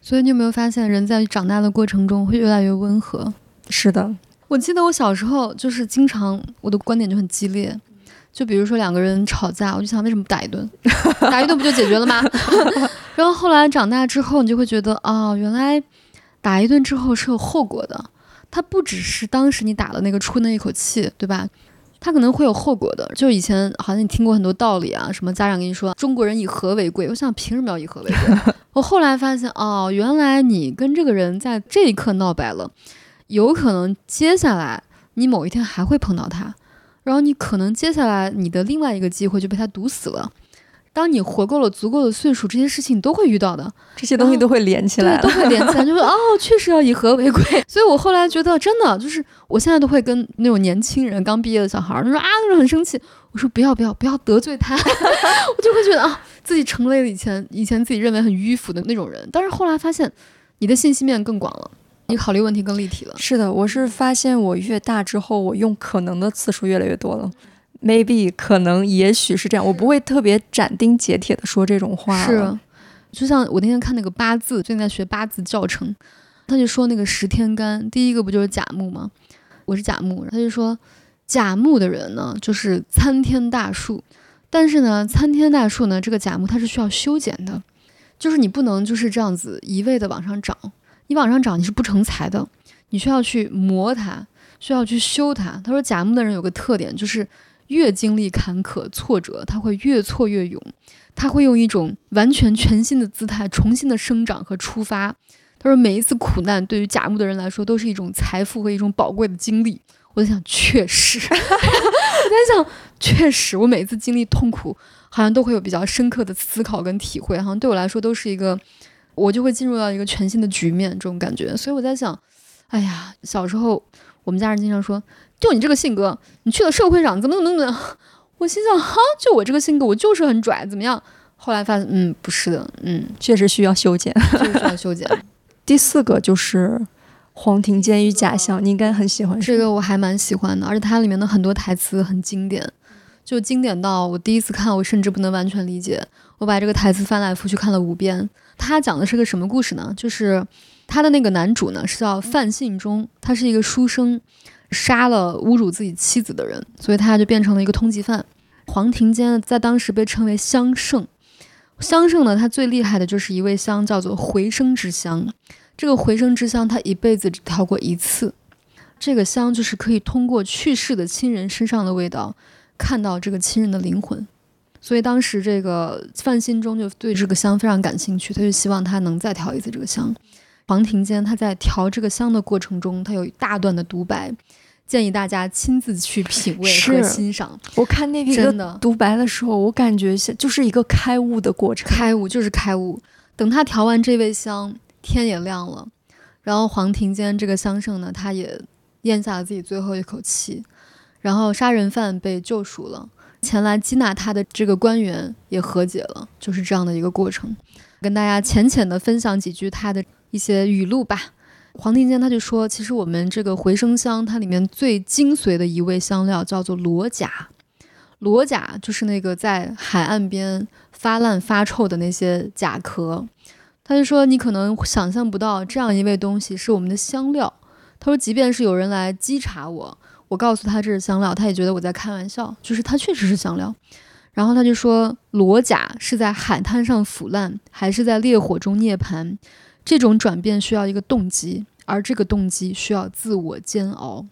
所以你有没有发现，人在长大的过程中会越来越温和？是的，我记得我小时候就是经常我的观点就很激烈。就比如说两个人吵架，我就想为什么打一顿？打一顿不就解决了吗？然后后来长大之后，你就会觉得哦，原来打一顿之后是有后果的。它不只是当时你打的那个出那一口气，对吧？它可能会有后果的。就以前好像你听过很多道理啊，什么家长跟你说中国人以和为贵，我想凭什么要以和为贵？我后来发现哦，原来你跟这个人在这一刻闹掰了，有可能接下来你某一天还会碰到他。然后你可能接下来你的另外一个机会就被他堵死了。当你活够了足够的岁数，这些事情你都会遇到的，这些东西都会连起来，都会连起来，就会哦，确实要以和为贵。所以我后来觉得，真的就是我现在都会跟那种年轻人、刚毕业的小孩儿，他说啊，那种很生气，我说不要不要不要得罪他，我就会觉得啊，自己成为了以前以前自己认为很迂腐的那种人。但是后来发现，你的信息面更广了。你考虑问题更立体了。是的，我是发现我越大之后，我用可能的次数越来越多了。Maybe 可能也许是这样，我不会特别斩钉截铁的说这种话。是，就像我那天看那个八字，最近在学八字教程，他就说那个十天干，第一个不就是甲木吗？我是甲木，他就说甲木的人呢，就是参天大树，但是呢，参天大树呢，这个甲木它是需要修剪的，就是你不能就是这样子一味的往上涨。你往上涨，你是不成才的，你需要去磨它，需要去修它。他说甲木的人有个特点，就是越经历坎坷挫折，他会越挫越勇，他会用一种完全全新的姿态重新的生长和出发。他说每一次苦难对于甲木的人来说都是一种财富和一种宝贵的经历。我在想，确实，我在想，确实，我每次经历痛苦，好像都会有比较深刻的思考跟体会，好像对我来说都是一个。我就会进入到一个全新的局面，这种感觉。所以我在想，哎呀，小时候我们家人经常说，就你这个性格，你去了社会上怎么怎么怎么样？我心想，哈，就我这个性格，我就是很拽，怎么样？后来发现，嗯，不是的，嗯，确实需要修剪，确实需要修剪。第四个就是黄庭坚与假象，你应该很喜欢这个，我还蛮喜欢的，而且它里面的很多台词很经典，就经典到我第一次看，我甚至不能完全理解。我把这个台词翻来覆去看了五遍。他讲的是个什么故事呢？就是他的那个男主呢是叫范信忠，他是一个书生，杀了侮辱自己妻子的人，所以他就变成了一个通缉犯。黄庭坚在当时被称为乡圣。香圣呢，它最厉害的就是一味香，叫做回声之香。这个回声之香，它一辈子只调过一次。这个香就是可以通过去世的亲人身上的味道，看到这个亲人的灵魂。所以当时这个范心中就对这个香非常感兴趣，他就希望他能再调一次这个香。黄庭坚他在调这个香的过程中，他有一大段的独白。建议大家亲自去品味和欣赏。我看那个独白的时候，我感觉像就是一个开悟的过程。开悟就是开悟。等他调完这味香，天也亮了。然后黄庭坚这个香圣呢，他也咽下了自己最后一口气。然后杀人犯被救赎了，前来缉拿他的这个官员也和解了，就是这样的一个过程。跟大家浅浅的分享几句他的一些语录吧。黄庭坚他就说，其实我们这个回声香，它里面最精髓的一味香料叫做罗甲。罗甲就是那个在海岸边发烂发臭的那些甲壳。他就说，你可能想象不到这样一味东西是我们的香料。他说，即便是有人来稽查我，我告诉他这是香料，他也觉得我在开玩笑，就是它确实是香料。然后他就说，罗甲是在海滩上腐烂，还是在烈火中涅槃？这种转变需要一个动机，而这个动机需要自我煎熬。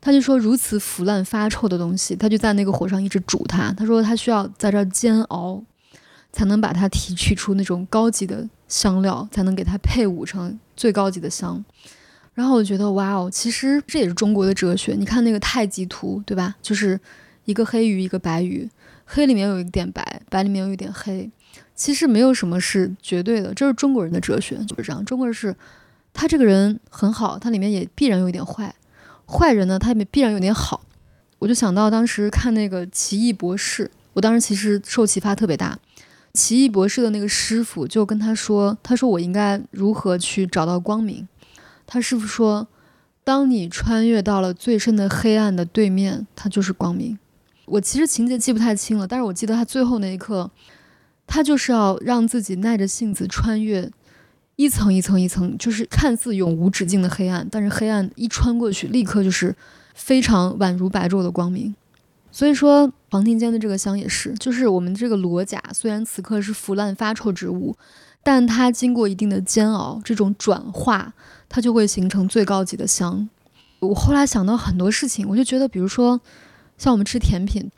他就说，如此腐烂发臭的东西，他就在那个火上一直煮它。他说，他需要在这儿煎熬，才能把它提取出那种高级的香料，才能给它配伍成最高级的香。然后我觉得，哇哦，其实这也是中国的哲学。你看那个太极图，对吧？就是一个黑鱼，一个白鱼，黑里面有一点白，白里面有一点黑。其实没有什么是绝对的，这是中国人的哲学，就是这样。中国人是，他这个人很好，他里面也必然有一点坏；坏人呢，他也必然有点好。我就想到当时看那个《奇异博士》，我当时其实受启发特别大。奇异博士的那个师傅就跟他说：“他说我应该如何去找到光明？”他师傅说：“当你穿越到了最深的黑暗的对面，它就是光明。”我其实情节记不太清了，但是我记得他最后那一刻。他就是要让自己耐着性子穿越一层一层一层，就是看似永无止境的黑暗，但是黑暗一穿过去，立刻就是非常宛如白昼的光明。所以说，黄庭坚的这个香也是，就是我们这个罗甲，虽然此刻是腐烂发臭之物，但它经过一定的煎熬，这种转化，它就会形成最高级的香。我后来想到很多事情，我就觉得，比如说像我们吃甜品，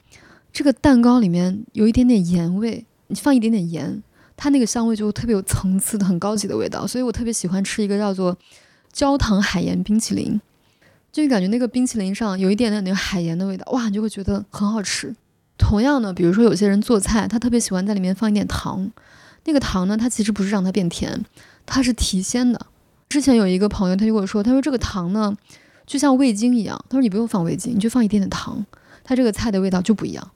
这个蛋糕里面有一点点盐味。你放一点点盐，它那个香味就特别有层次的、很高级的味道。所以我特别喜欢吃一个叫做焦糖海盐冰淇淋，就感觉那个冰淇淋上有一点点那个海盐的味道，哇，你就会觉得很好吃。同样的，比如说有些人做菜，他特别喜欢在里面放一点糖，那个糖呢，它其实不是让它变甜，它是提鲜的。之前有一个朋友，他就跟我说，他说这个糖呢，就像味精一样，他说你不用放味精，你就放一点点糖，它这个菜的味道就不一样。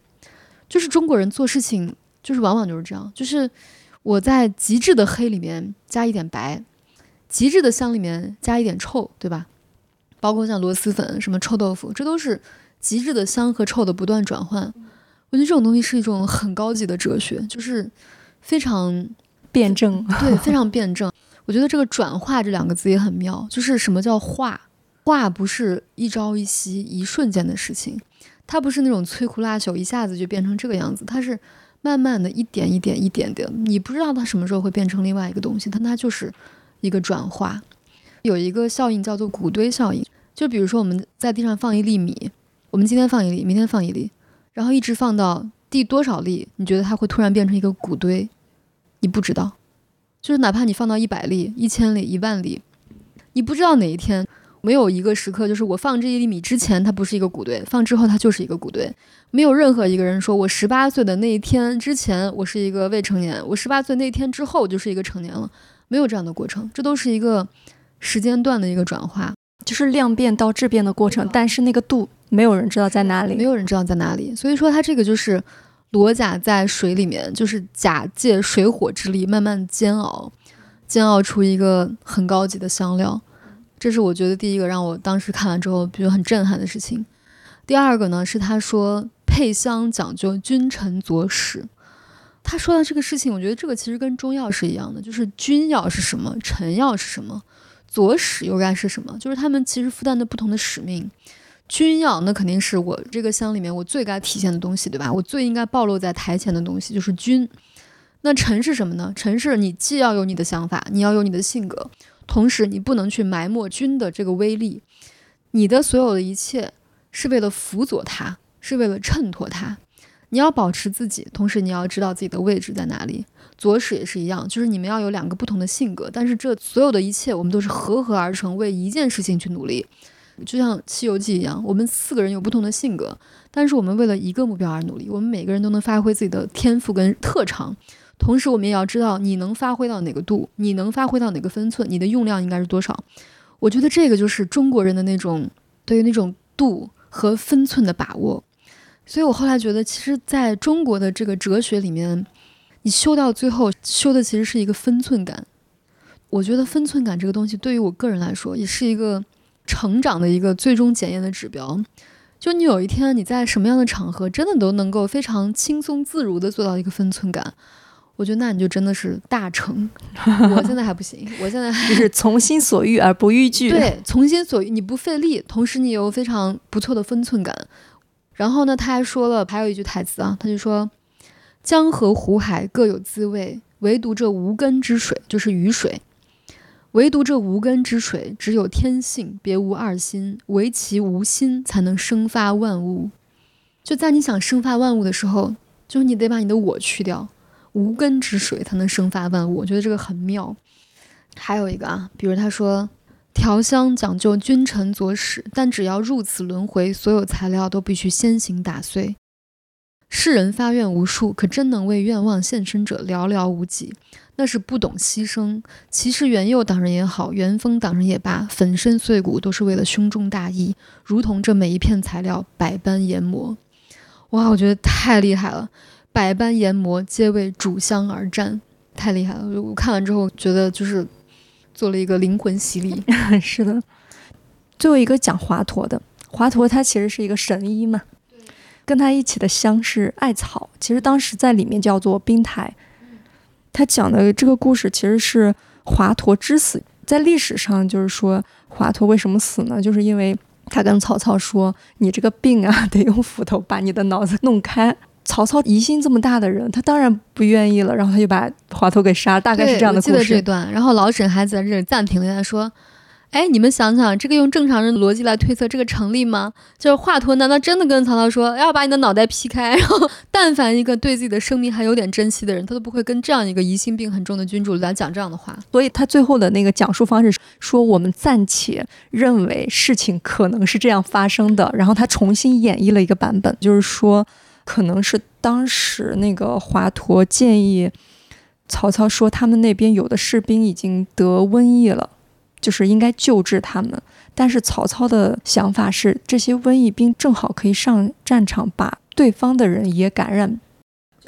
就是中国人做事情。就是往往就是这样，就是我在极致的黑里面加一点白，极致的香里面加一点臭，对吧？包括像螺蛳粉、什么臭豆腐，这都是极致的香和臭的不断转换。我觉得这种东西是一种很高级的哲学，就是非常辩证，对，非常辩证。我觉得这个转化这两个字也很妙，就是什么叫化？化不是一朝一夕、一瞬间的事情，它不是那种摧枯拉朽一下子就变成这个样子，它是。慢慢的一点一点一点点，你不知道它什么时候会变成另外一个东西，但它就是一个转化。有一个效应叫做谷堆效应，就比如说我们在地上放一粒米，我们今天放一粒，明天放一粒，然后一直放到第多少粒，你觉得它会突然变成一个谷堆？你不知道，就是哪怕你放到一百粒、一千粒、一万粒，你不知道哪一天。没有一个时刻，就是我放这一粒米之前，它不是一个谷堆；放之后，它就是一个谷堆。没有任何一个人说我十八岁的那一天之前，我是一个未成年；我十八岁那天之后，就是一个成年了。没有这样的过程，这都是一个时间段的一个转化，就是量变到质变的过程。但是那个度，没有人知道在哪里，没有人知道在哪里。所以说，它这个就是裸甲在水里面，就是甲借水火之力慢慢煎熬，煎熬出一个很高级的香料。这是我觉得第一个让我当时看完之后觉得很震撼的事情。第二个呢是他说配香讲究君臣佐使。他说的这个事情，我觉得这个其实跟中药是一样的，就是君药是什么，臣药是什么，佐使又该是什么，就是他们其实负担的不同的使命。君药那肯定是我这个箱里面我最该体现的东西，对吧？我最应该暴露在台前的东西就是君。那臣是什么呢？臣是你既要有你的想法，你要有你的性格，同时你不能去埋没君的这个威力。你的所有的一切是为了辅佐他，是为了衬托他。你要保持自己，同时你要知道自己的位置在哪里。左使也是一样，就是你们要有两个不同的性格，但是这所有的一切，我们都是合合而成，为一件事情去努力。就像《西游记》一样，我们四个人有不同的性格，但是我们为了一个目标而努力。我们每个人都能发挥自己的天赋跟特长，同时我们也要知道你能发挥到哪个度，你能发挥到哪个分寸，你的用量应该是多少。我觉得这个就是中国人的那种对于那种度和分寸的把握。所以我后来觉得，其实在中国的这个哲学里面，你修到最后修的其实是一个分寸感。我觉得分寸感这个东西，对于我个人来说，也是一个。成长的一个最终检验的指标，就你有一天你在什么样的场合，真的都能够非常轻松自如的做到一个分寸感，我觉得那你就真的是大成。我现在还不行，我现在 就是从心所欲而不逾矩。对，从心所欲，你不费力，同时你有非常不错的分寸感。然后呢，他还说了，还有一句台词啊，他就说：“江河湖海各有滋味，唯独这无根之水，就是雨水。”唯独这无根之水，只有天性，别无二心。唯其无心，才能生发万物。就在你想生发万物的时候，就是你得把你的我去掉，无根之水才能生发万物。我觉得这个很妙。还有一个啊，比如他说，调香讲究君臣佐使，但只要入此轮回，所有材料都必须先行打碎。世人发愿无数，可真能为愿望献身者寥寥无几。那是不懂牺牲。其实元佑党人也好，元丰党人也罢，粉身碎骨都是为了胸中大义，如同这每一片材料百般研磨。哇，我觉得太厉害了！百般研磨，皆为主香而战，太厉害了！我看完之后觉得就是做了一个灵魂洗礼。是的，最后一个讲华佗的，华佗他其实是一个神医嘛，跟他一起的香是艾草，其实当时在里面叫做冰台。他讲的这个故事其实是华佗之死，在历史上就是说华佗为什么死呢？就是因为他跟曹操说：“你这个病啊，得用斧头把你的脑子弄开。”曹操疑心这么大的人，他当然不愿意了，然后他就把华佗给杀。大概是这样的故事。记得这段，然后老沈还在这里暂停了一下，说。哎，你们想想，这个用正常人的逻辑来推测，这个成立吗？就是华佗难道真的跟曹操说要把你的脑袋劈开？然后，但凡一个对自己的生命还有点珍惜的人，他都不会跟这样一个疑心病很重的君主来讲这样的话。所以他最后的那个讲述方式说，我们暂且认为事情可能是这样发生的。然后他重新演绎了一个版本，就是说，可能是当时那个华佗建议曹操说，他们那边有的士兵已经得瘟疫了。就是应该救治他们，但是曹操的想法是，这些瘟疫兵正好可以上战场，把对方的人也感染。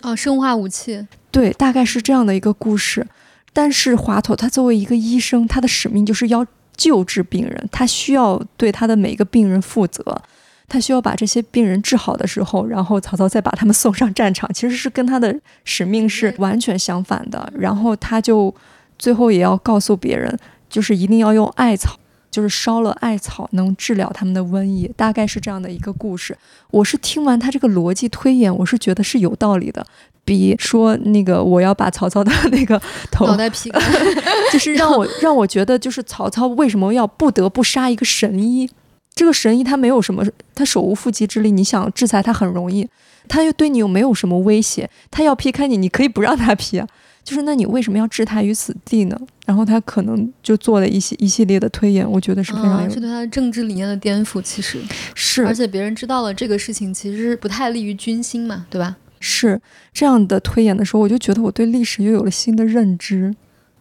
哦，生化武器。对，大概是这样的一个故事。但是华佗他作为一个医生，他的使命就是要救治病人，他需要对他的每一个病人负责，他需要把这些病人治好的时候，然后曹操再把他们 送上战场，其实是跟他的使命是完全相反的。然后他就最后也要告诉别人。就是一定要用艾草，就是烧了艾草能治疗他们的瘟疫，大概是这样的一个故事。我是听完他这个逻辑推演，我是觉得是有道理的，比说那个我要把曹操的那个头 脑袋劈开，就是让我让我觉得就是曹操为什么要不得不杀一个神医？这个神医他没有什么，他手无缚鸡之力，你想制裁他很容易，他又对你又没有什么威胁，他要劈开你，你可以不让他劈啊。就是那你为什么要置他于死地呢？然后他可能就做了一些一系列的推演，我觉得是非常有。是对他的政治理念的颠覆，其实是。而且别人知道了这个事情，其实不太利于军心嘛，对吧？是这样的推演的时候，我就觉得我对历史又有了新的认知。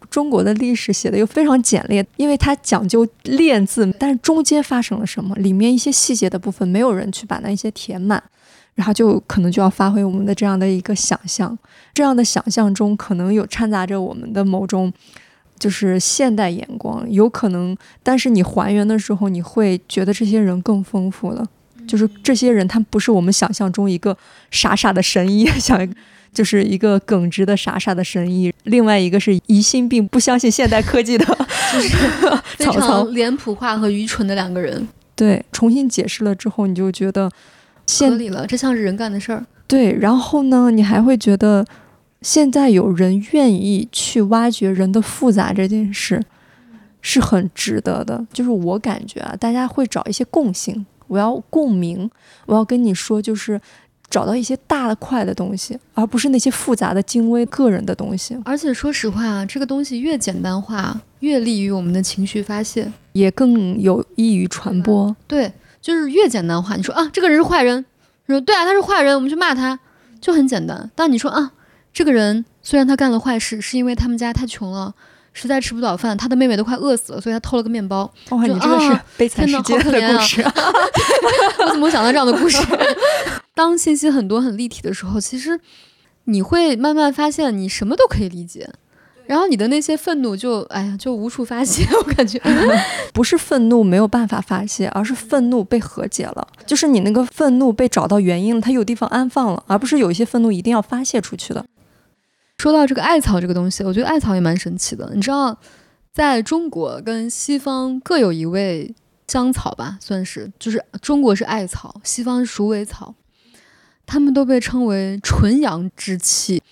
中国的历史写的又非常简练，因为它讲究练字，但是中间发生了什么，里面一些细节的部分，没有人去把那些填满。然后就可能就要发挥我们的这样的一个想象，这样的想象中可能有掺杂着我们的某种就是现代眼光，有可能，但是你还原的时候，你会觉得这些人更丰富了。就是这些人，他不是我们想象中一个傻傻的神医，想就是一个耿直的傻傻的神医。另外一个是疑心病，不相信现代科技的，就是 非常脸谱化和愚蠢的两个人。对，重新解释了之后，你就觉得。合理了，这像是人干的事儿。对，然后呢，你还会觉得现在有人愿意去挖掘人的复杂这件事，是很值得的。就是我感觉啊，大家会找一些共性，我要共鸣，我要跟你说，就是找到一些大的块的东西，而不是那些复杂的精微个人的东西。而且说实话啊，这个东西越简单化，越利于我们的情绪发泄，也更有益于传播。对，就是越简单化。你说啊，这个人是坏人，你说对啊，他是坏人，我们去骂他，就很简单。但你说啊。这个人虽然他干了坏事，是因为他们家太穷了，实在吃不饱饭，他的妹妹都快饿死了，所以他偷了个面包。哇，你这个是悲惨世界的故事。我怎么想到这样的故事？当信息很多很立体的时候，其实你会慢慢发现，你什么都可以理解。然后你的那些愤怒就，哎呀，就无处发泄。我感觉 不是愤怒没有办法发泄，而是愤怒被和解了。就是你那个愤怒被找到原因了，它有地方安放了，而不是有一些愤怒一定要发泄出去的。说到这个艾草这个东西，我觉得艾草也蛮神奇的。你知道，在中国跟西方各有一味香草吧，算是，就是中国是艾草，西方是鼠尾草，它们都被称为纯阳之气。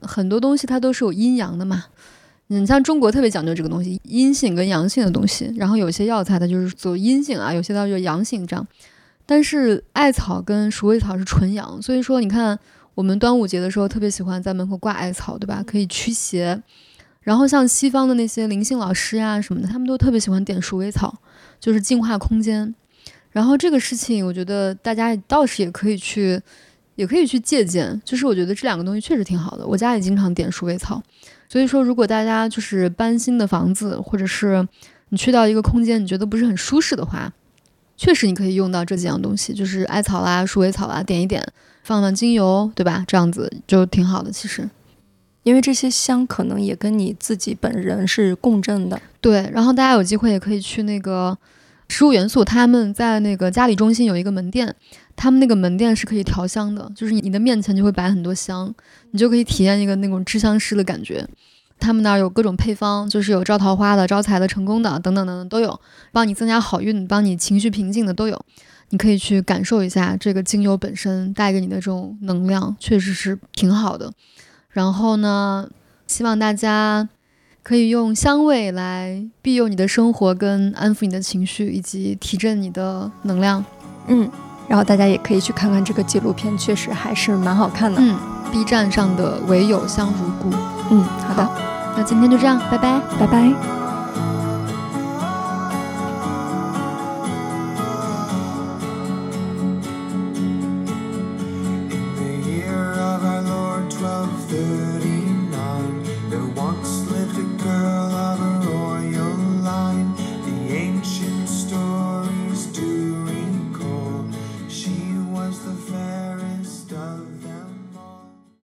很多东西它都是有阴阳的嘛，你像中国特别讲究这个东西，阴性跟阳性的东西。然后有些药材它就是走阴性啊，有些它就阳性这样。但是艾草跟鼠尾草是纯阳，所以说你看。我们端午节的时候特别喜欢在门口挂艾草，对吧？可以驱邪。然后像西方的那些灵性老师呀什么的，他们都特别喜欢点鼠尾草，就是净化空间。然后这个事情，我觉得大家倒是也可以去，也可以去借鉴。就是我觉得这两个东西确实挺好的。我家也经常点鼠尾草。所以说，如果大家就是搬新的房子，或者是你去到一个空间，你觉得不是很舒适的话，确实你可以用到这几样东西，就是艾草啦、鼠尾草啦，点一点。放放精油，对吧？这样子就挺好的。其实，因为这些香可能也跟你自己本人是共振的。对，然后大家有机会也可以去那个食物元素，他们在那个嘉里中心有一个门店，他们那个门店是可以调香的，就是你的面前就会摆很多香，你就可以体验一个那种制香师的感觉。他们那儿有各种配方，就是有招桃花的、招财的、成功的等等等等都有，帮你增加好运、帮你情绪平静的都有。你可以去感受一下这个精油本身带给你的这种能量，确实是挺好的。然后呢，希望大家可以用香味来庇佑你的生活，跟安抚你的情绪，以及提振你的能量。嗯，然后大家也可以去看看这个纪录片，确实还是蛮好看的。嗯，B 站上的唯有香如故。嗯，好的，那今天就这样，拜拜，拜拜。